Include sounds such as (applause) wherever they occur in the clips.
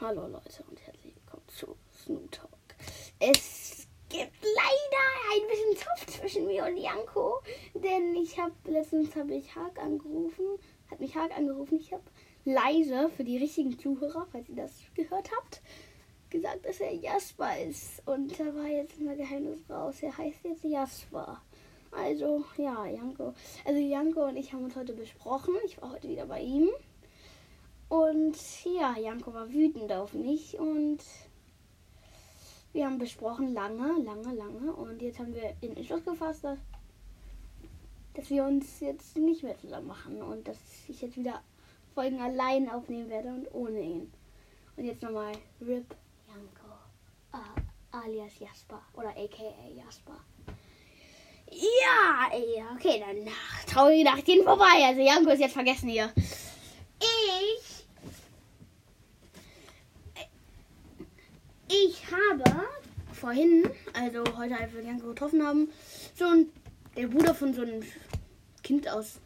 Hallo Leute und herzlich willkommen zu Snoop Talk. Es gibt leider ein bisschen Zoff zwischen mir und Janko, denn ich habe letztens habe ich Haag angerufen, hat mich Haag angerufen. Ich habe leise für die richtigen Zuhörer, falls ihr das gehört habt, gesagt, dass er Jasper ist und da war jetzt mal Geheimnis raus. Er heißt jetzt Jasper. Also ja, Janko. Also Janko und ich haben uns heute besprochen. Ich war heute wieder bei ihm. Und ja, Janko war wütend auf mich und wir haben besprochen lange, lange, lange. Und jetzt haben wir den Entschluss gefasst, dass, dass wir uns jetzt nicht mehr zusammen machen und dass ich jetzt wieder Folgen allein aufnehmen werde und ohne ihn. Und jetzt nochmal RIP Janko, äh, alias Jasper oder aka Jasper. Ja, ey, okay, dann traurige Nacht gehen vorbei. Also Janko ist jetzt vergessen hier. Ich habe vorhin, also heute, als wir Janko getroffen haben, so ein, der Bruder von so einem Kind aus,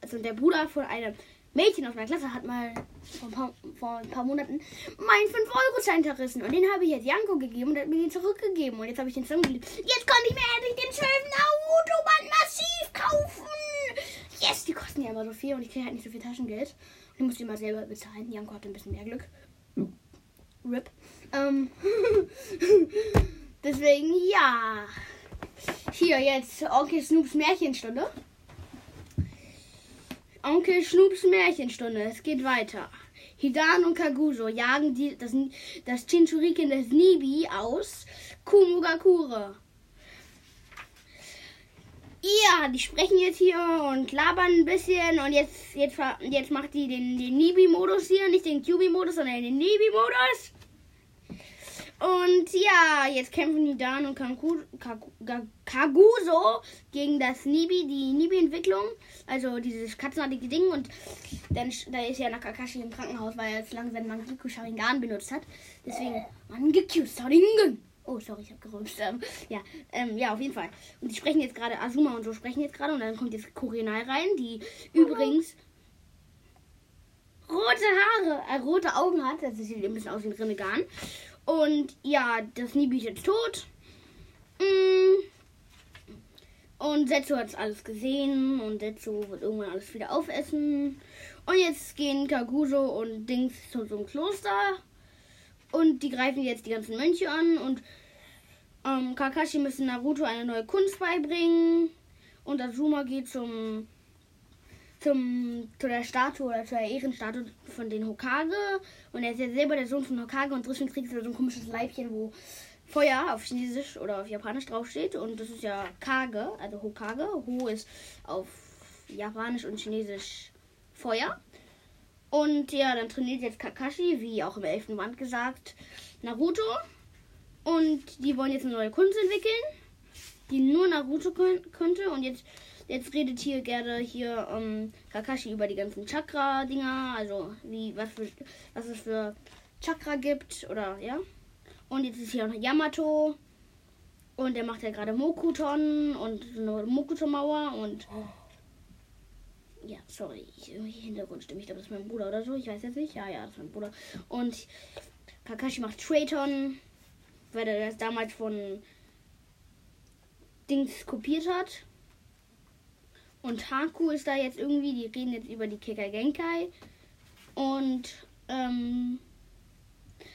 also der Bruder von einem Mädchen aus meiner Klasse hat mal vor ein paar, vor ein paar Monaten meinen 5-Euro-Schein zerrissen. Und den habe ich jetzt Janko gegeben und hat mir den zurückgegeben. Und jetzt habe ich den zusammengelegt. Jetzt konnte ich mir endlich den 12 Naruto-Band massiv kaufen. Yes, die kosten ja immer so viel und ich kriege halt nicht so viel Taschengeld. Ich muss die mal selber bezahlen. Janko hatte ein bisschen mehr Glück. RIP. Ähm, (laughs) deswegen, ja. Hier jetzt Onkel Snoops Märchenstunde. Onkel Snoops Märchenstunde. Es geht weiter. Hidan und Kaguso jagen die, das, das Chinchuriken des Nibi aus Kumugakure. Ja, die sprechen jetzt hier und labern ein bisschen und jetzt, jetzt, jetzt macht die den, den Nibi-Modus hier, nicht den QB-Modus, sondern den Nibi-Modus. Und ja, jetzt kämpfen die Dan und Kaguso gegen das Nibi, die Nibi-Entwicklung. Also dieses katzenartige Ding. Und dann da ist ja Nakakashi im Krankenhaus, weil er jetzt lang seinen Mangekyou Sharingan benutzt hat. Deswegen Mangekyou Sharingan. Oh, sorry, ich habe gerümpft. Ähm, ja, ähm, ja, auf jeden Fall. Und die sprechen jetzt gerade, Azuma und so sprechen jetzt gerade. Und dann kommt jetzt Kurenai rein, die übrigens rote Haare, äh, rote Augen hat. Das sieht ein bisschen aus wie ein Rinnegan. Und ja, das Nibi ist jetzt tot. Mm. Und Setsu hat alles gesehen und Setsu wird irgendwann alles wieder aufessen. Und jetzt gehen Kaguso und Dings zu so einem Kloster. Und die greifen jetzt die ganzen Mönche an. Und ähm, Kakashi müssen Naruto eine neue Kunst beibringen. Und Azuma geht zum zum, zu der Statue oder zur Ehrenstatue von den Hokage. Und er ist ja selber der Sohn von Hokage und Dritten kriegt so ein komisches Leibchen, wo Feuer auf Chinesisch oder auf Japanisch draufsteht. Und das ist ja Kage, also Hokage. Ho ist auf Japanisch und Chinesisch Feuer. Und ja, dann trainiert jetzt Kakashi, wie auch im elften Band gesagt, Naruto. Und die wollen jetzt eine neue Kunst entwickeln, die nur Naruto könnte. Und jetzt Jetzt redet hier gerne hier ähm, Kakashi über die ganzen Chakra-Dinger, also wie was, für, was es für Chakra gibt oder ja. Und jetzt ist hier noch Yamato und der macht ja gerade Mokuton und eine Mokuton-Mauer und ja, sorry, ich, irgendwie Hintergrundstimme. Ich glaube, das ist mein Bruder oder so. Ich weiß jetzt nicht. Ja, ja, das ist mein Bruder. Und Kakashi macht Trayton, weil er das damals von Dings kopiert hat. Und Haku ist da jetzt irgendwie, die reden jetzt über die Keka Genkai. Und, ähm.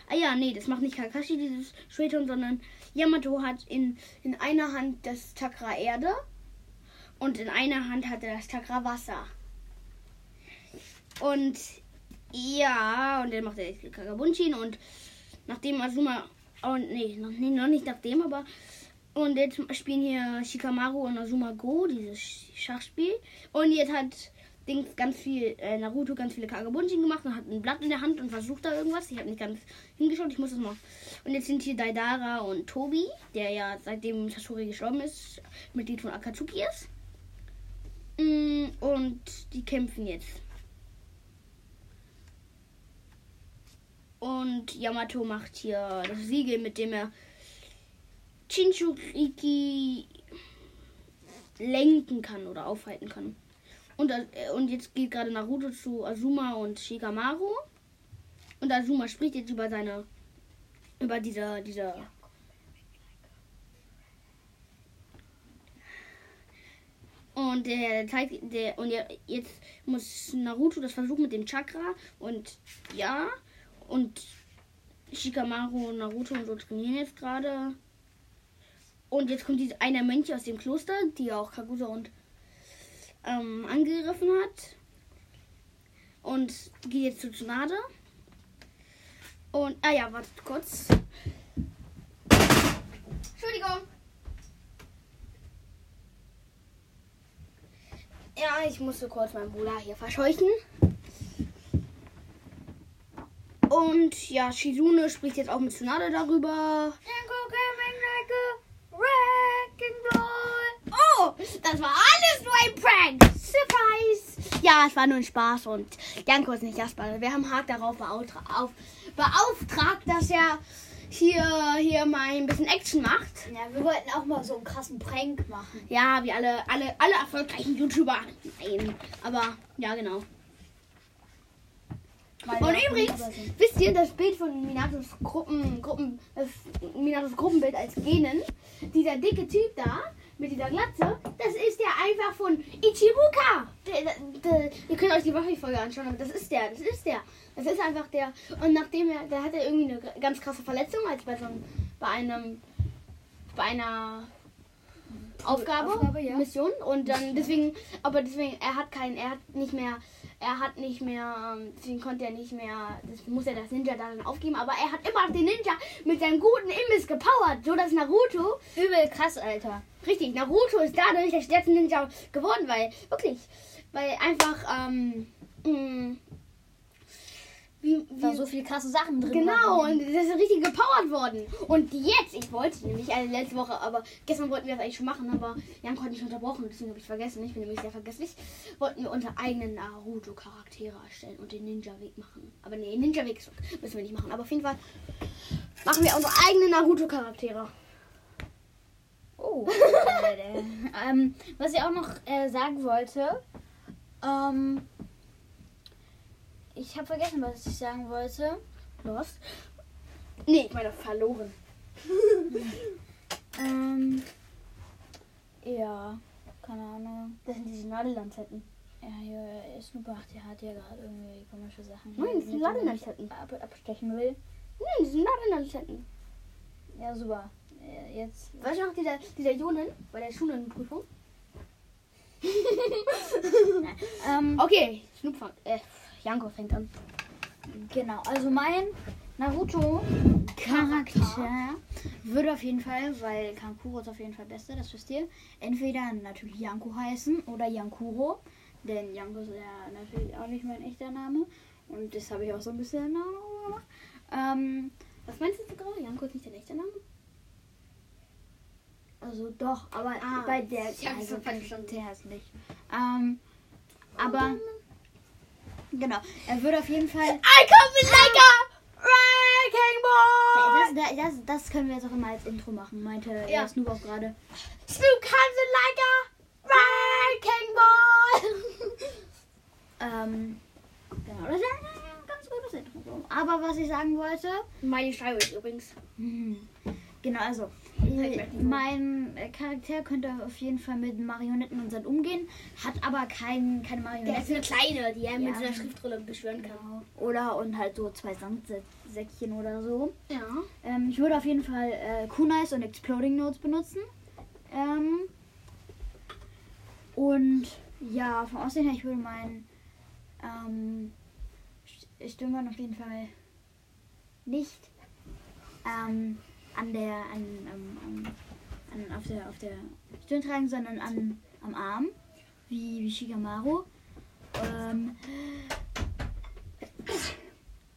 Ah ja, nee, das macht nicht Kakashi, dieses Schwerton, sondern Yamato hat in, in einer Hand das Chakra Erde und in einer Hand hat er das Chakra Wasser. Und ja, und dann macht er Kakabunshin und nachdem Azuma, oh nee, noch, nee, noch nicht nachdem, aber und jetzt spielen hier Shikamaru und Azuma Go, dieses Schachspiel. Und jetzt hat Dings ganz viel, äh, Naruto ganz viele Kagabunshin gemacht und hat ein Blatt in der Hand und versucht da irgendwas. Ich habe nicht ganz hingeschaut, ich muss das mal. Und jetzt sind hier Daidara und Tobi, der ja seitdem Sasori gestorben ist, Mitglied von Akatsuki ist. Mm, und die kämpfen jetzt. Und Yamato macht hier das Siegel, mit dem er Chinchuriki lenken kann oder aufhalten kann. Und, äh, und jetzt geht gerade Naruto zu Azuma und Shikamaru. Und Azuma spricht jetzt über seine, über diese, diese. Und der zeigt, der, und jetzt muss Naruto das versuchen mit dem Chakra. Und ja, und Shikamaru und Naruto und so trainieren jetzt gerade. Und jetzt kommt diese eine Mönch aus dem Kloster, die auch Kagusa und ähm, angegriffen hat. Und geht jetzt zu Tsunade. Und, ah ja, wartet kurz. Entschuldigung. Ja, ich musste kurz meinen Bruder hier verscheuchen. Und ja, Shizune spricht jetzt auch mit Tsunade darüber. Oh, das war alles nur ein Prank. Surprise. Ja, es war nur ein Spaß und Janko ist nicht Jasper. Wir haben Haag darauf beauftra auf, beauftragt, dass er hier, hier mal ein bisschen Action macht. Ja, wir wollten auch mal so einen krassen Prank machen. Ja, wie alle, alle, alle erfolgreichen YouTuber. Nein, aber ja, genau. Weil Und übrigens, wisst ihr, das Bild von Minatos Gruppen, Gruppen, das Minatos Gruppenbild als Genen, dieser dicke Typ da mit dieser Glatze, das ist der einfach von Ichibuka. Der, der, der, ihr könnt euch die Waffe-Folge anschauen, aber das ist der, das ist der. Das ist einfach der. Und nachdem er, der hatte irgendwie eine ganz krasse Verletzung, als bei so einem, bei einem, bei einer Aufgabe, Aufgabe, ja. Mission und dann deswegen, aber deswegen, er hat keinen, er hat nicht mehr, er hat nicht mehr, ähm, deswegen konnte er nicht mehr, das muss er das Ninja dann aufgeben, aber er hat immer den Ninja mit seinem guten Imbiss gepowert, so dass Naruto, Übel krass, Alter. richtig, Naruto ist dadurch der stärkste Ninja geworden, weil, wirklich, weil einfach, ähm, mh, wie, Da wie, so viel krasse Sachen drin. Genau, waren. und das ist richtig gepowert worden. Und jetzt, ich wollte nämlich, also letzte Woche, aber gestern wollten wir das eigentlich schon machen, aber Jan konnte nicht unterbrochen, deswegen habe ich vergessen. Ich bin nämlich sehr vergesslich. Wollten wir unsere eigenen Naruto-Charaktere erstellen und den Ninja-Weg machen. Aber nee, Ninja-Weg müssen wir nicht machen. Aber auf jeden Fall machen wir unsere eigenen Naruto-Charaktere. Oh. (laughs) Ähm, was ich auch noch äh, sagen wollte. Ähm, ich habe vergessen, was ich sagen wollte. Los? Nee, ich meine verloren. (laughs) Ähm, ja, keine Ahnung. Das sind diese Nadellanzetten. Ja, hier, Snoop der hat ja gerade irgendwie komische Sachen. Nein, das sind Nadellanzetten. ab, abstechen will. Nein, das sind Nadellanzetten. Ja, super. Jetzt. Weißt du noch, dieser, dieser Jonen bei der Schulenprüfung? (laughs) (laughs) Ähm, Okay, Snoop äh, Janko fängt an. Genau, also mein Naruto-Charakter würde auf jeden Fall, weil Kankuro ist auf jeden Fall beste, das wisst ihr, entweder natürlich Yanko heißen oder Yankuro. Denn Yanko ist ja natürlich auch nicht mein echter Name. Und das habe ich auch so ein bisschen gemacht. Ähm, Was meinst du gerade? Janko ist nicht dein echter Name? also doch, aber Ah, bei der ich hab's also verstanden. der ist nicht. Ähm, aber genau, er würde auf jeden Fall I come like a wrecking ball! Das, das, das, können wir jetzt auch immer als Intro machen, meinte Ja. ja. Snoop auch gerade. Snoop comes in like a wrecking ball! (laughs) Ähm, genau, das ist ein ganz gutes Intro. Aber was ich sagen wollte, Miley Cyrus übrigens. hm, genau, also, mein äh, Charakter könnte auf jeden Fall mit Marionetten und Sand umgehen, hat aber kein, keine Der Marionetten. ist eine kleine, die er mit Ja. so einer Schriftrolle beschwören kann. Genau. Oder und halt so zwei Sandsäckchen oder so. Ja. Ähm, ich würde auf jeden Fall äh, Kunais und Exploding Notes benutzen. Ähm, und ja, vom Aussehen her, ich würde meinen ähm, St- Stirnband auf jeden Fall nicht ähm, an der, an, ähm, an, an, auf der, auf der Stirn tragen, sondern an, am Arm, wie, wie Shikamaru. Ähm,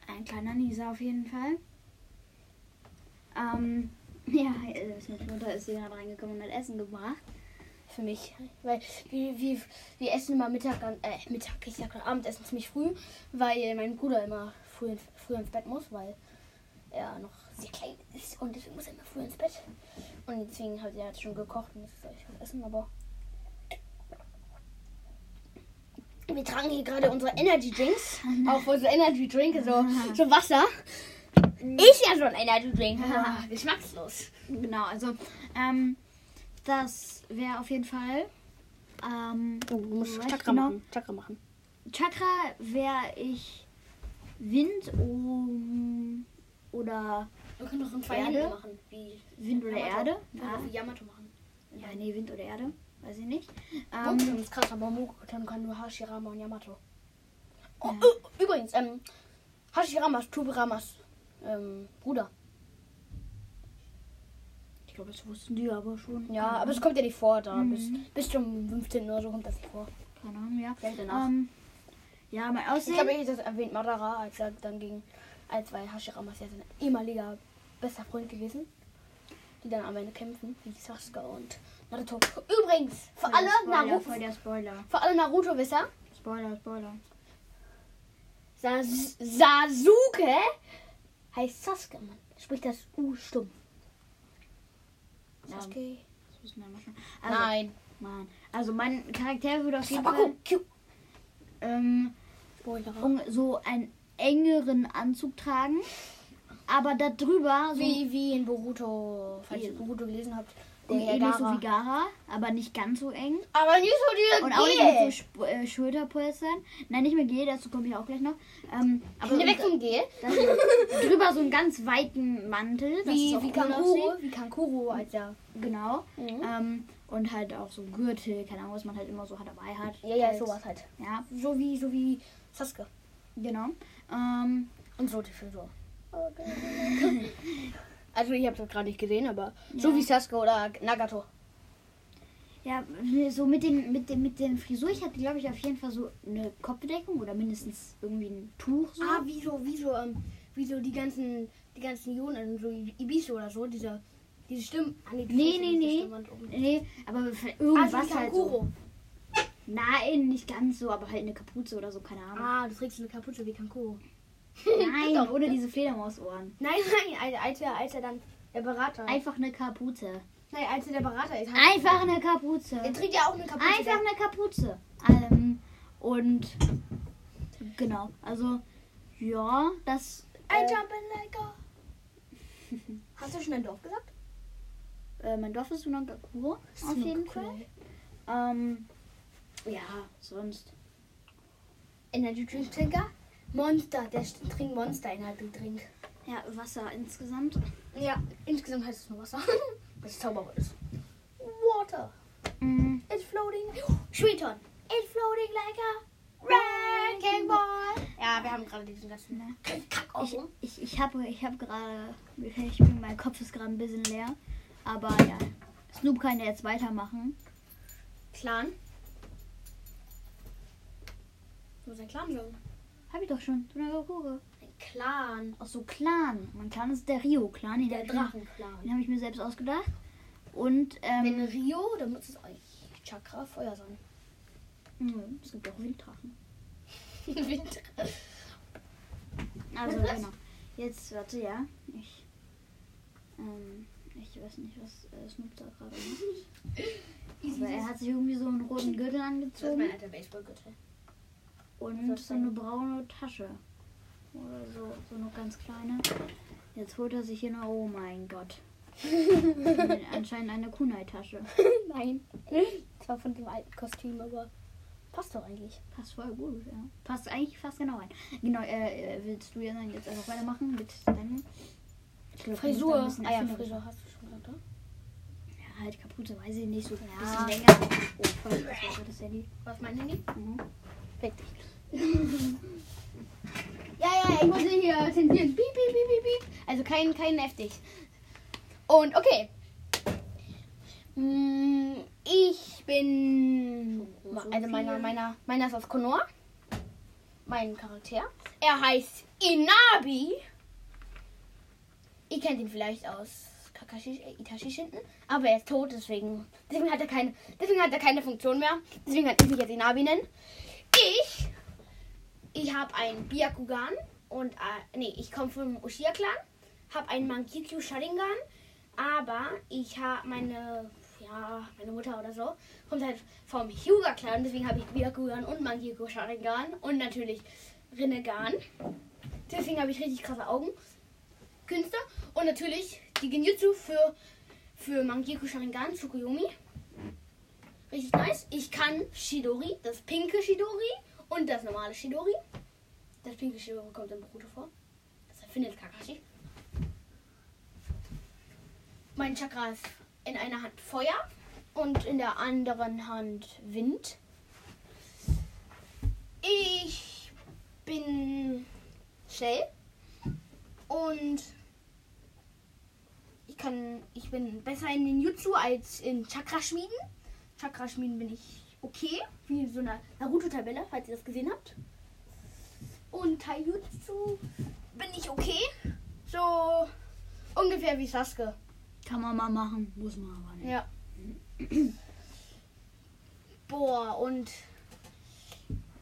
ein kleiner Nisa auf jeden Fall. Ähm, (laughs) ja, meine Mutter ist gerade reingekommen und hat Essen gebracht. Für mich. Weil wir, wir, wir essen immer Mittag, äh, Mittag, ich sag Abendessen ziemlich früh, weil mein Bruder immer früh, früh ins Bett muss, weil er noch sehr klein ist und deswegen muss er immer früh ins Bett. Und deswegen hat er schon gekocht und jetzt soll ich was essen, aber Wir tragen hier gerade unsere Energy Drinks. (laughs) Auch unsere Energy Drink, so, (laughs) so Wasser. Ist ja ein Energy Drink. (laughs) Geschmackslos. Genau, also ähm, das wäre auf jeden Fall. Ähm, Du musst Chakra genau. machen. Chakra machen. Chakra wäre ich Wind um, oder Wir können doch in zwei Erde? Händen machen. Wie Wind oder Yamato. Erde. Ja. Ja. Wie Yamato machen. ja, nee, Wind oder Erde. Weiß ich nicht. Ähm, Ähm, ist krass, aber Mokutan kann nur Hashirama und Yamato. Oh, Ja. äh, übrigens, ähm, Hashirama ist Tobiramas ähm, Bruder. ich glaube, das wussten die aber schon. Ja, aber es kommt ja nicht vor da. Mhm. Bis, bis zum 15. oder so kommt das nicht vor. Keine Ahnung, ja. Vielleicht danach. Ähm, ja, mein ich Aussehen. ich das erwähnt Madara, als er dann gegen, als weil Hashirama ist ja sein ehemaliger bester Freund gewesen. Die dann am Ende kämpfen, wie Sasuke und Naruto. Übrigens, für alle Naruto, für alle Naruto-Wisser, Spoiler, Spoiler. Sas Sasuke heißt Sasuke, Mann. Spricht das U stumm. Sasuke. Also, Nein. Nein. Also mein Charakter würde auf jeden Fall ähm, Spoiler. so einen engeren Anzug tragen. Aber darüber so Wie, wie in Boruto, falls ihr Boruto gelesen habt. ähnlich so wie Gara, aber nicht ganz so eng. Aber nicht so diese Und auch nicht mit so Sp äh, Schulterpolstern. Nein, nicht mit Gel, dazu komme ich auch gleich noch. Ähm, aber weg vom Gel. das, (laughs) drüber so einen ganz weiten Mantel. Wie, wie Kankuro. Wie Kankuro, als er. Genau. Mhm. Ähm, und halt auch so Gürtel, keine Ahnung, was man halt immer so hat dabei hat. Ja, ja, Halt. sowas halt. Ja, So wie, so wie Sasuke. Genau. Ähm, Und so die Frisur. (laughs) Also ich habe das gerade nicht gesehen, aber so Ja. wie Sasuke oder Nagato. ja, so mit den, mit den, mit den Frisur, ich hatte, glaube ich, auf jeden Fall so eine Kopfbedeckung oder mindestens irgendwie ein Tuch so. Ah, wie so, wie so, ähm, wie so die ganzen, die ganzen Ionen, so Ibisu oder so, diese, diese Stimmen. Ah, Nee, nee, nee. Oben. Nee, aber Ah, irgendwas so wie halt so. Nein, nicht ganz so, aber halt eine Kapuze oder so, keine Ahnung. Ah, du trägst eine Kapuze wie Kankuro. Nein, (laughs) doch. oder diese Fledermausohren. Nein, nein, als- er, als er dann der Berater. Einfach eine Kapuze. nein, als er der Berater ist. hat- Einfach eine Kapuze. Er trägt ja auch eine Kapuze. Einfach eine Kapuze. Ähm, und genau, also ja, das. Ein Äh, Jump and like a. (laughs) Hast du schon dein Dorf gesagt? äh, mein Dorf ist Sunagakuro, auf jeden Fall. Ähm, ja, sonst. Energy Drink Trinker. Monster, der trinkt Monster Energy Drink. Ja, Wasser insgesamt. Ja, insgesamt heißt es nur Wasser. (laughs) Das ist Zauberwort ist. Water. Mm, It's floating. Schweton. It's floating like a wrecking ball. Ja, wir haben gerade diesen ganzen Ne. Kack ich ich, ich habe ich hab gerade. Ich bin, mein Kopf ist gerade ein bisschen leer. Aber ja. Snoop kann ja jetzt weitermachen. Clan. Du musst ein Clan sagen. Hab ich doch schon. Sunagakuro. Ein Clan. Ach so, Clan. Mein Clan ist der Rio-Clan. Der Drachenclan. Den habe ich mir selbst ausgedacht. Und, Wenn ähm, Rio, dann muss es euch Chakra Feuer sein. mh, es gibt auch Winddrachen. (laughs) Winter. Also, genau. Jetzt, warte, ja. Ich, ähm, ich weiß nicht, was äh, Snoop da gerade macht. (laughs) Aber er hat sich irgendwie so einen roten Gürtel Das ist angezogen mein alter Baseballgürtel. Und so eine braune Tasche. Oder so, so eine ganz kleine. Jetzt holt er sich hier noch, oh mein Gott. (laughs) Anscheinend eine Kunai-Tasche. (laughs) Nein. Zwar von dem alten Kostüm, aber passt doch eigentlich. Passt voll gut, ja. Passt eigentlich fast genau rein. Genau, äh, äh, willst du ja dann jetzt einfach weitermachen mit deinem glaub, Frisur. ein bisschen Ah ja, erfinderisch- Frisur hast du schon oder? Ja, halt Kapuze, weiß ich nicht, so ein Ja. bisschen länger. Oh, voll, das war das Handy. Was mein Handy? Mhm. Fick dich. (laughs) ja, ja, ich muss hier zensieren. Piep, piep, piep, piep, piep. Also kein, kein heftig. Und okay. Mm, Ich bin. Also meiner, meiner, meiner ist aus Konoha. Mein Charakter. Er heißt Inabi. Ihr kennt ihn vielleicht aus Kakashi äh, Itachi Shinden. Aber er ist tot, deswegen. Deswegen hat er keine. Deswegen hat er keine Funktion mehr. Deswegen kann ich mich jetzt Inabi nennen. Ich. Habe einen Byakugan. Und. Äh, nee, ich komme vom Uchiha-Clan. Habe einen Mangekyo Sharingan. Aber ich habe meine. Ja, meine Mutter oder so, kommt halt vom Hyuga-Clan. Deswegen habe ich Byakugan und Mangekyo Sharingan und natürlich Rinnegan. Deswegen habe ich richtig krasse Augen. Künste. Und natürlich die Genjutsu für, für Mangekyo Sharingan, Tsukuyomi. Richtig nice. Ich kann Shidori, das pinke Shidori und das normale Shidori. Das pinke Shidori kommt in Boruto vor. Das erfindet Kakashi. Mein Chakra ist in einer Hand Feuer und in der anderen Hand Wind. Ich bin schnell und ich kann, ich bin besser in den Jutsu als in Chakra-Schmieden. Chakra-Schmieden bin ich okay, wie so einer Naruto-Tabelle, falls ihr das gesehen habt. Und Taijutsu bin ich okay, so ungefähr wie Sasuke. Kann man mal machen, muss man aber nicht. Ja. Boah, und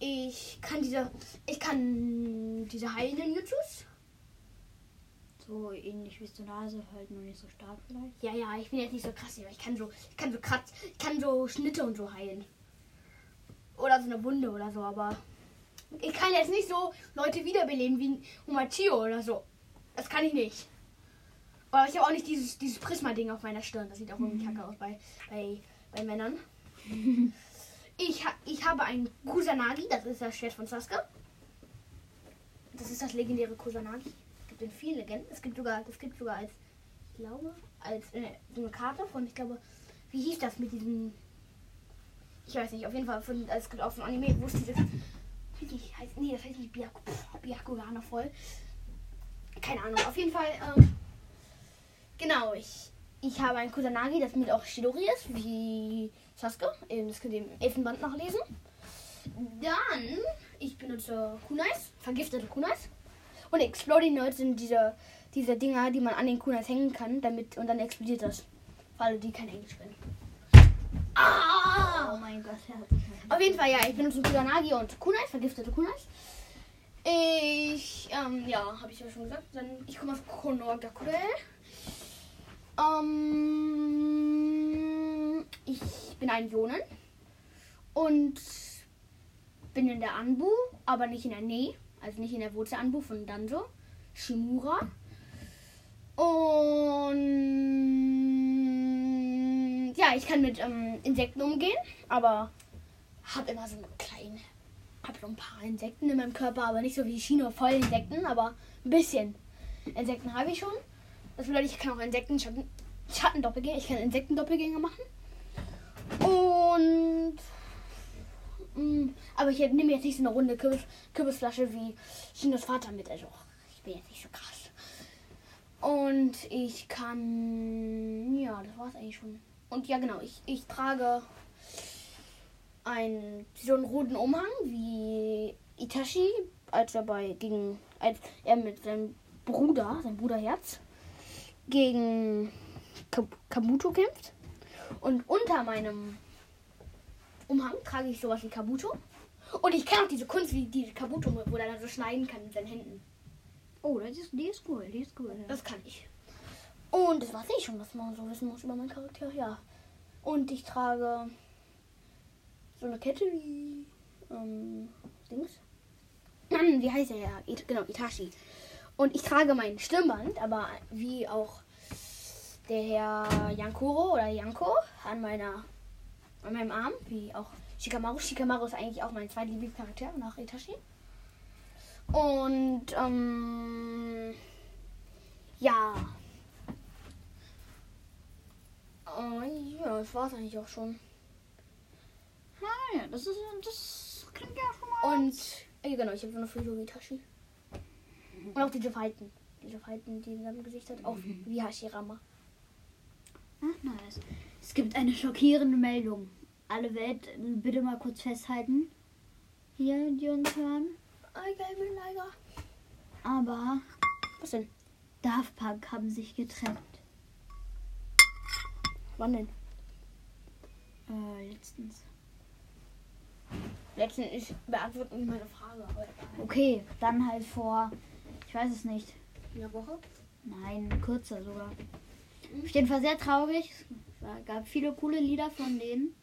ich kann diese, ich kann diese heilenden Jutsus. So ähnlich wie Nase, halt nur nicht so stark vielleicht. Ja, ja, ich bin jetzt nicht so krass, aber ich kann so, ich kann so Kratz, ich kann so Schnitte und so heilen. Oder so eine Wunde oder so, aber ich kann jetzt nicht so Leute wiederbeleben wie Humachio oder so. Das kann ich nicht. Aber ich habe auch nicht dieses, dieses Prisma-Ding auf meiner Stirn. Das sieht auch irgendwie kacke aus bei, bei, bei Männern. (laughs) Ich, ha ich habe ein Kusanagi, das ist das Schwert von Sasuke. Das ist das legendäre Kusanagi. Es gibt in vielen Legenden. Es gibt sogar, das gibt sogar als, ich glaube, als äh, so eine Karte von, ich glaube, wie hieß das mit diesem, ich weiß nicht, auf jeden Fall, von, es gibt auch ein Anime, wo es dieses, die heißt, nee, das heißt nicht Byaku, Byakugana voll. Keine Ahnung, auf jeden Fall, ähm, genau, ich, ich habe ein Kusanagi, das mit auch Shidori ist, wie Sasuke. Ähm, Das könnt ihr im Elfenband nachlesen. Dann, ich benutze Kunais, vergiftete Kunais. Und Exploding Nerds sind diese, diese Dinger, die man an den Kunais hängen kann, damit und dann explodiert das. Für alle, die kein Englisch können. Oh Ah! mein Gott, halt- Auf jeden Fall, ja, ich benutze Kusanagi und Kunais, vergiftete Kunais. Ich, ähm, ja, habe ich ja schon gesagt. Dann, ich komme aus Konogakure. Ähm, ich bin ein Jonen und bin in der Anbu, aber nicht in der Ne, also nicht in der Wurzel Anbu von Danzo, Shimura. Und ja, ich kann mit ähm, Insekten umgehen, aber habe immer so eine kleine, habe so ein paar Insekten in meinem Körper, aber nicht so wie Chino voll Insekten, aber ein bisschen Insekten habe ich schon. Das bedeutet, ich kann auch Insekten Schatten, Schattendoppelgänger, ich kann Insektendoppelgänger machen. Und mh, aber ich nehme jetzt nicht so eine runde Kürbis, Kürbisflasche wie Chinos Vater mit. Also ich bin jetzt nicht so krass. Und ich kann. Ja, das war's eigentlich schon. Und ja, genau, ich, ich trage einen, so einen roten Umhang wie Itachi, als er bei gegen als er mit seinem Bruder, sein Bruderherz, gegen Kab- Kabuto kämpft. Und unter meinem Umhang trage ich sowas wie Kabuto. Und ich kann auch diese Kunst wie diese Kabuto, wo er dann so schneiden kann mit seinen Händen. Oh, das ist, die ist cool, die ist cool. Ja. Das kann ich. Und das war's eh schon, was man so wissen muss über meinen Charakter. Ja. Und ich trage so eine Kette wie ähm, Dings. (clears throat) Wie heißt er ja? It, genau, Itachi. Und ich trage mein Stirnband, aber wie auch der Herr Yankoro oder Yanko an meiner an meinem Arm, wie auch Shikamaru. Shikamaru ist eigentlich auch mein zweitlieblingscharakter nach Itachi. Und ähm, ja. Oh, ja, das war's eigentlich auch schon. Ah, ja, das ist, das klingt ja schon mal. Und äh, genau, ich habe so eine Frisur wie Tashi. Und auch diese Falten. Diese Falten, die in seinem Gesicht hat, auch (laughs) wie Hashirama. Ach, nice. Es gibt eine schockierende Meldung. Alle Welt, bitte mal kurz festhalten. Hier, die uns hören. Aber Was denn? Daft Punk haben sich getrennt. Wann denn? Äh, letztens. Letztens ich beantworte nicht meine Frage. Okay, dann halt vor, ich weiß es nicht. in der Woche? Nein, kürzer sogar. Auf jeden Fall sehr traurig. war, gab viele coole Lieder von denen.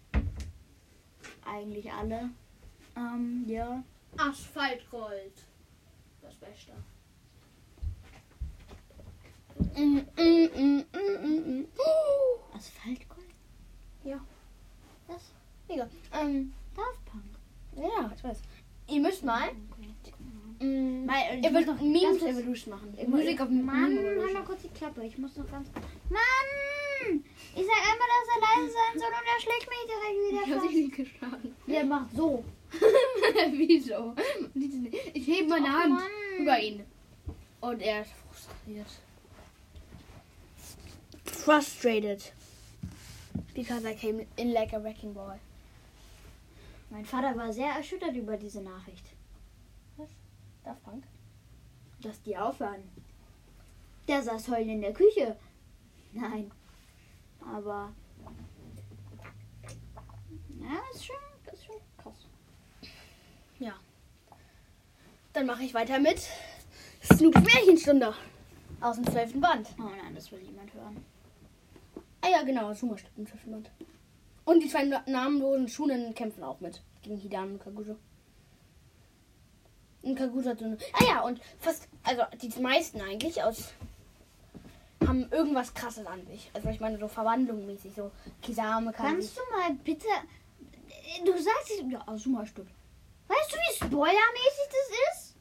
Eigentlich alle. Ähm, ja. Asphaltgold. Das Beste. Mm, Mm, mm, Asphaltgold? Ja. Das Egal. Ähm, Daft Punk. ja, ich weiß. Ihr müsst mal. Mm, Weil, ihr ich wollt noch Memes Evolution machen. Ich Musik muss- auf Mann, halt mal kurz die Klappe. Ich muss noch ganz. Mann! Ich sag einmal, dass er leise sein soll und er schlägt mich direkt Ich wieder hab fast. dich nicht geschlagen. Der macht so. (laughs) Wieso? Ich hebe meine Hand Mann. über ihn. Und er ist frustriert. Frustrated. Because I came in like a wrecking ball. Mein Vater war sehr erschüttert über diese Nachricht. Daft Punk? Dass die aufhören. Der saß heulend in der Küche. Nein. Aber. Ja, ist schon, ist schon krass. Dann mache ich weiter mit Snoops Märchenstunde. Aus dem 12. Band. Oh nein, das will niemand hören. Ah ja, genau, Zuma steht im 12. Band. Und die zwei na- namenlosen Schulen kämpfen auch mit. Gegen Hidan und Kagusa. Und Kagusa hat so eine. Ah ja, und fast. Also die meisten eigentlich aus. haben irgendwas krasses an sich. Also ich meine so Verwandlung mäßig. So Kisame kann. Kannst du mal bitte. Du sagst es. Ja, Asuma stimmt. Weißt du, wie spoilermäßig das ist?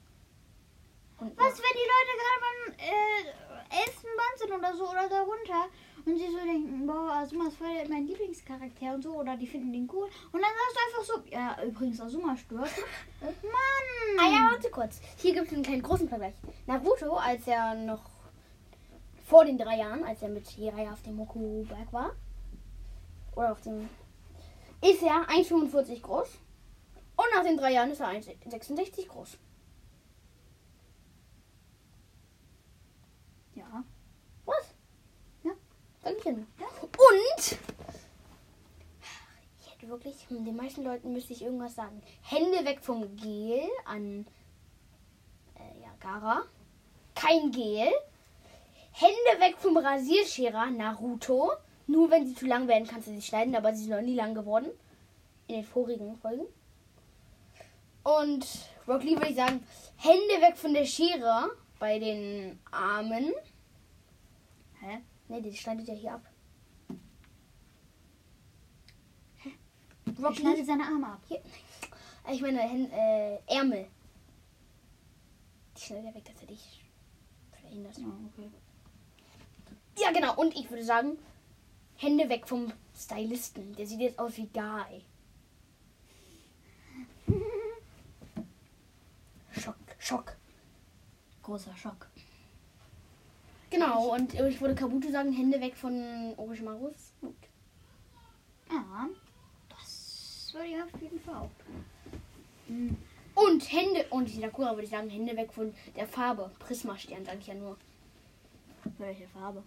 Und, Was, wenn die Leute gerade beim äh, 11. Band sind oder so oder darunter und sie so denken, boah, Asuma ist voll mein Lieblingscharakter und so oder die finden den cool und dann sagst du einfach so, ja, übrigens, Asuma stirbt. (laughs) Mann! Ah ja, warte kurz. Hier gibt es einen kleinen großen Vergleich. Naruto, als er noch vor den drei Jahren, als er mit Jiraiya auf dem Moku-Berg war, oder auf dem, ist er 1,45 groß. Und nach den drei Jahren ist er 1,66 groß. Ja. Was? Ja. Dankeschön. Und ich hätte wirklich, hm, den meisten Leuten müsste ich irgendwas sagen. Hände weg vom Gel an äh, ja, Gara. Kein Gel. Hände weg vom Rasierscherer Naruto. Nur wenn sie zu lang werden, kannst du sie schneiden, aber sie sind noch nie lang geworden. In den vorigen Folgen. Und Rock Lee würde ich sagen, Hände weg von der Schere bei den Armen. Hä? Ne, die schneidet ja hier ab. Er Rock schneidet seine Arme ab. hier. Ich meine, äh, Ärmel. Die schneidet er weg, dass er dich verhindert. Ja, okay. Ja, genau. Und ich würde sagen, Hände weg vom Stylisten. Der sieht jetzt aus wie Guy. (laughs) Schock, Schock. Großer Schock. Genau, und ich würde Kabuto sagen, Hände weg von Orochimarus. Gut. Ja, das würde ich auf jeden Fall auch tun. Hm. Und Hände, und die Sakura würde ich sagen, Hände weg von der Farbe. Prisma-Stern, sage ich ja nur. Welche Farbe?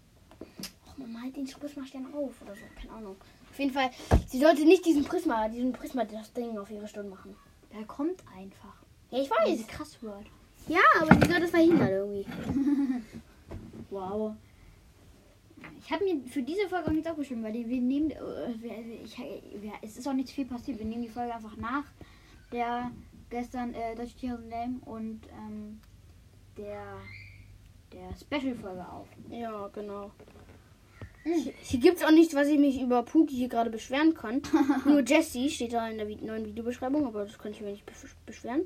Och, man malt den Prisma-Stern auf oder so, keine Ahnung. Auf jeden Fall, sie sollte nicht diesen Prisma, diesen Prisma, das Ding auf ihre Stirn machen. Der kommt einfach. Ja, ich weiß. krass wird. Ja, aber sie soll das verhindern irgendwie. (laughs) Wow. Ich habe mir für diese Folge auch nichts aufgeschrieben, weil die, wir nehmen, äh, ich, wir, es ist auch nicht viel passiert. Wir nehmen die Folge einfach nach der gestern äh, Deutsche Tiere sind lame und ähm, der der Special-Folge auf. Ja, genau. Hier, hier gibt es auch nichts, was ich mich über Puki hier gerade beschweren kann. (laughs) Nur Jessie steht da in der neuen Videobeschreibung, aber das kann ich mir nicht besch- beschweren.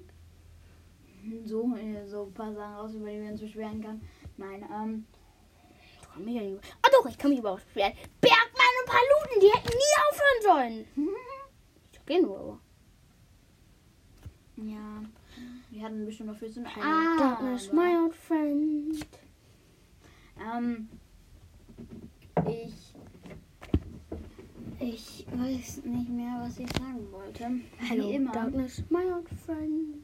So, äh, so ein paar Sachen raus, über die wir uns beschweren kann. Nein, ähm, kann mich ja nicht. Ah doch, ich kann mich über was beschweren. Bergmann und Paluten, die hätten nie aufhören sollen. (laughs) Ich okay, nur, aber. ja, wir hatten bestimmt noch viel zu tun. Ah, Darkness, my old friend. Ähm, ich. Ich weiß nicht mehr, was ich sagen wollte. Hello, Wie immer. Darkness, my old friend.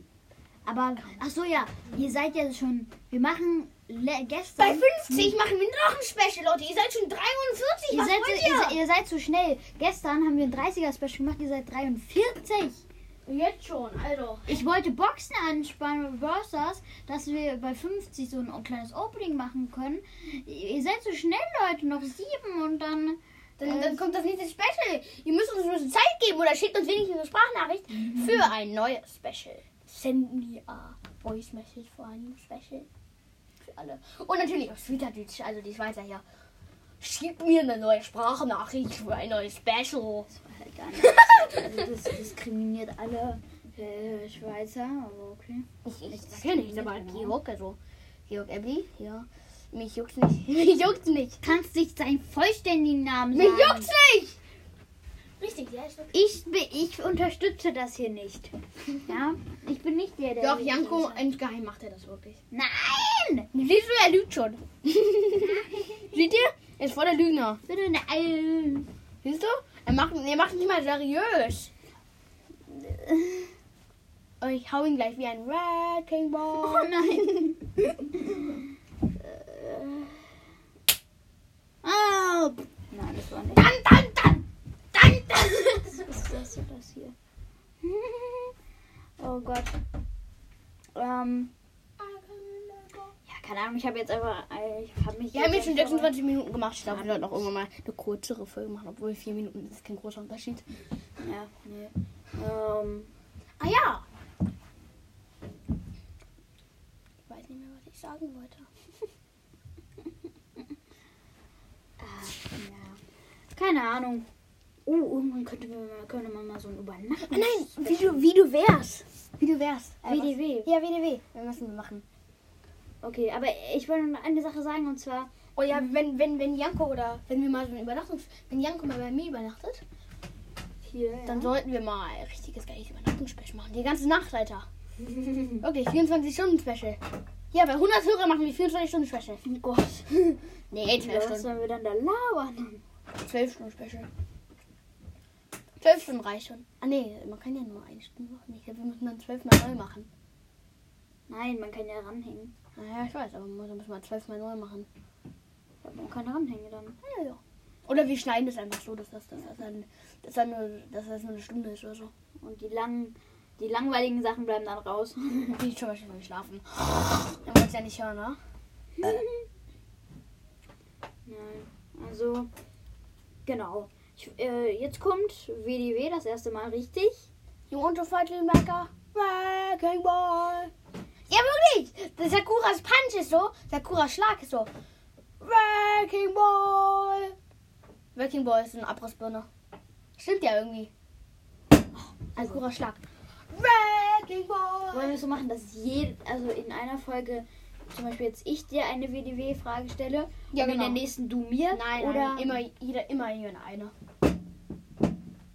Aber, ach so, ja, ihr seid ja schon. Wir machen gestern. Bei 50 machen wir noch ein Special, Leute. Ihr seid schon 43. Ihr seid, ihr, ihr? seid- ihr seid so schnell. Gestern haben wir ein 30er-Special gemacht, ihr seid 43. Jetzt schon, also. Ich wollte Boxen anspannen bei Brawl Stars, dass wir bei 50 so ein kleines Opening machen können. Ihr seid so schnell, Leute, noch sieben und dann Dann, Äh. dann kommt das nächste Special. Ihr müsst uns ein bisschen Zeit geben oder schickt uns wenigstens eine Sprachnachricht für ein neues Special. Send me a voice message für ein Special. Alle. Und natürlich auf Schweizerdeutsch, also die Schweizer hier. Schickt mir eine neue Sprachnachricht für ein neues Special. Halt gar nicht. Also das (laughs) diskriminiert alle äh, Schweizer, aber okay. Ich, ich sag ja nicht, aber Georg, also Georg Ebli, ja. Mich juckt's nicht. (laughs) Mich juckt's nicht. Kannst nicht seinen vollständigen Namen Mich sagen. juckt's nicht! Richtig, ja, okay. Ich, bin- ich unterstütze das hier nicht. (laughs) Ja, ich bin nicht der, der. Doch, Janko, insgeheim macht er das wirklich. Nein! Siehst du, er lügt schon. (laughs) Seht ihr? Er ist voll der Lügner. Bitte nein! Siehst du? Er macht, er macht nicht mal seriös. Und (laughs) ich hau ihn gleich wie ein Wrecking Oh Ball. nein! oh! Nein, das war nicht. Dann, dann, dann! Dann! Was ist das, das hier? (laughs) Oh Gott. Ähm, ja, keine Ahnung, ich habe jetzt einfach. äh, Ich habe mich. Wir haben jetzt schon einfach- 26 Minuten gemacht. Ich glaube, wir sollten auch irgendwann mal eine kürzere Folge machen, obwohl 4 Minuten ist kein großer Unterschied. Ja, nee. Ähm, Ah ja! Ich weiß nicht mehr, was ich sagen wollte. (laughs) ja. Keine Ahnung. Oh, irgendwann könnte man, könnte man mal so ein Übernachten. Nein, wie du, wie du wärst. Wie du wärst. Äh, WDW. was- Ja, WDW. Wir müssen wir machen. Okay, aber ich wollte noch eine Sache sagen und zwar. Oh ja, wenn, wenn, wenn Janko oder wenn wir mal so eine Übernachtungs... Wenn Janko mal bei mir übernachtet, Hier. dann sollten wir mal ein richtiges geiles Übernachtungsspecial machen. Die ganze Nacht, Alter. (laughs) Wirklich, 24-Stunden-Special. Ja, bei 100 Hörer machen wir 24-Stunden-Special. Oh Gott. Nee, 12 Was Stunden. sollen wir dann da labern? 12 Stunden 12 Stunden reicht schon. Ah nee, man kann ja nur eine Stunde machen. Ich glaube, wir müssen dann 12 mal neu machen. Nein, man kann ja ranhängen. Naja, ich weiß, aber wir 12 mal neu machen. Ja, Man kann ranhängen dann. Ja, ja. Oder wir schneiden das einfach so, dass das, dass das, dann, dass dann nur, dass das nur eine Stunde ist oder so. Und die langen, die langweiligen Sachen bleiben dann raus. (laughs) Wie zum Beispiel beim Schlafen. Dann wollt ja nicht hören, ne? Nein. Also, genau. Ich, äh, jetzt kommt WDW das erste Mal richtig. You want to fight little? Wrecking Ball. Ja, wirklich. Das Sakuras Punch ist so. Sakuras Schlag ist so. Wrecking Ball. Wrecking Ball ist eine Abrissbirne. Stimmt ja irgendwie. Sakuras Schlag. Wrecking wollen Ball. wir es so machen, dass jede, also in einer Folge zum Beispiel jetzt ich dir eine WDW-Frage stelle Ja, und in genau. der nächsten du mir? Nein, oder nein, immer, jeder, immer eine.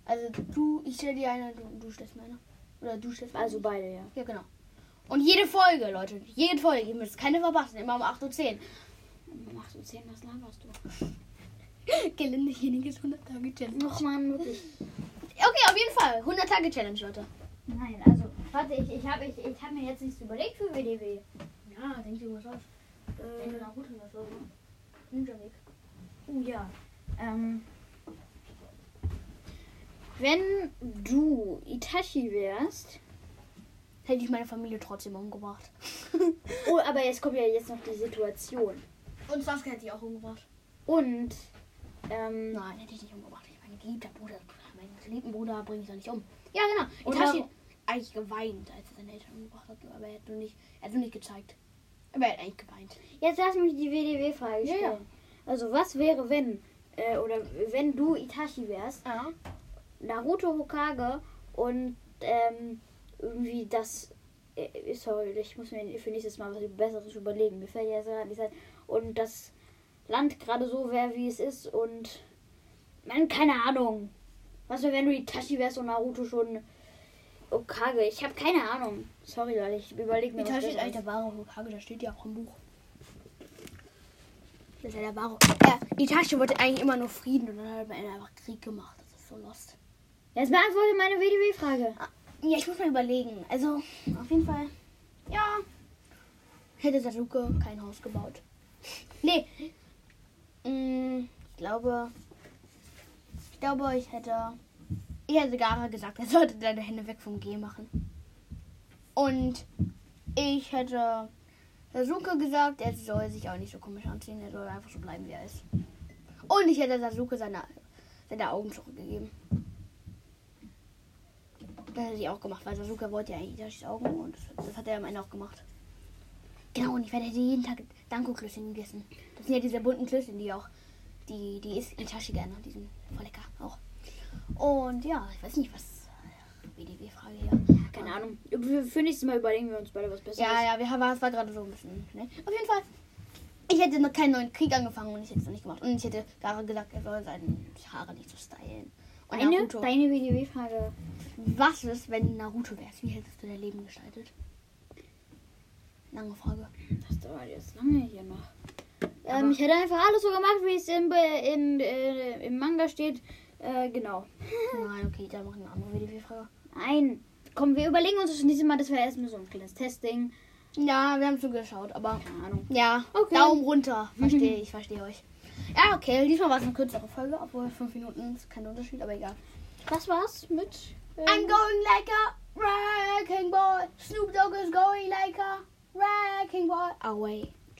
Also du, ich stelle dir eine, du, du stellst mir eine. Oder du stellst mir Also beide, ja. Ja, genau. Und jede Folge, Leute, jede Folge, ihr müsst keine verpassen, immer um 8.10 Uhr. Um 8 Uhr 10, was laberst du? Geländejenige ist 100 Tage Challenge. Noch mal wirklich. Okay, auf jeden Fall. 100 Tage Challenge, Leute. Nein, also, warte, ich, ich habe ich, ich hab mir jetzt nichts überlegt für WDW. Ja, denk dir was aus. Denk dir Äh, nach Naruto was aus. Ninja Weg. oh ja. Ähm, wenn du Itachi wärst, Hätte ich meine Familie trotzdem umgebracht. (laughs) oh, aber jetzt kommt ja jetzt noch die Situation. Und Sasuke hätte ich auch umgebracht. Und, ähm, Nein, hätte ich nicht umgebracht. Ich mein geliebter Bruder. Meinen geliebten Bruder bringe ich doch nicht um. Ja, genau. Itachi hat eigentlich geweint, als er seine Eltern umgebracht hat. Aber er hat nur nicht, er hat nur nicht gezeigt. Aber er hat eigentlich geweint. jetzt lass mich die WDW-Frage Ja, stellen. ja. Also, was wäre, wenn, äh, oder wenn du Itachi wärst, Ja. Naruto Hokage und ähm, irgendwie das. Äh, sorry, ich muss mir für nächstes Mal was Besseres überlegen. Mir fällt jetzt gerade nicht ein. Und das Land gerade so wäre, wie es ist und. Man, keine Ahnung. Was wäre, wenn du Itachi wärst und Naruto schon Hokage? Ich habe keine Ahnung. Sorry, Leute, ich überlege mir was Itachi ist eigentlich der wahre Hokage, das steht ja auch im Buch. Das ist ja der wahre. Ja, Itachi wollte eigentlich immer nur Frieden und dann hat er Ende einfach Krieg gemacht. Das ist so lost. Jetzt beantworte meine WDW-Frage. Ja, ich muss mal überlegen. Also, auf jeden Fall. Ja. Hätte Sasuke kein Haus gebaut. (laughs) Nee. Mm, Ich glaube. Ich glaube, ich hätte. Ich hätte Gara gesagt, er sollte deine Hände weg vom G machen. Und ich hätte Sasuke gesagt, er soll sich auch nicht so komisch anziehen. Er soll einfach so bleiben, wie er ist. Und ich hätte Sasuke seine seine Augen zurückgegeben. Das hätte ich auch gemacht, weil Sasuke wollte ja Itachis Augen und das, das hat er am Ende auch gemacht. Genau, und ich werde jeden Tag Danko-Klößchen gegessen. Das sind ja diese bunten Klößchen, die auch, die, die isst Itachi gerne. Die sind voll lecker auch. Und ja, ich weiß nicht, was. WDW-Frage hier. Keine Ahnung. Für, nächstes Mal überlegen wir uns beide was Besseres. Ja, ja, wir haben, es war gerade so ein bisschen. Ne? Auf jeden Fall. Ich hätte noch keinen neuen Krieg angefangen und ich hätte es noch nicht gemacht. Und ich hätte Gara gesagt, er soll seine Haare nicht so stylen. Und Deine, Naruto. deine WDW-Frage. Was ist, wenn Naruto wärst? Wie hättest du dein Leben gestaltet? Lange Frage. Das dauert jetzt lange hier noch. Ähm, ich hätte einfach alles so gemacht, wie es im, in, äh, im Manga steht. Äh, genau. Nein, okay, dann machen wir eine andere WDW-Frage. Nein. Komm, wir überlegen uns das nächste Mal, das wäre erstmal so ein kleines Testing. Ja, wir haben zugeschaut, aber Keine Ahnung. ja, Okay. Daumen runter. (laughs) Verstehe ich, verstehe euch. Ja, okay, diesmal war es eine kürzere Folge, obwohl fünf Minuten ist kein Unterschied, aber egal. Das war's mit. ähm, I'm going like a wrecking ball. Snoop Dogg is going like a wrecking ball. Away.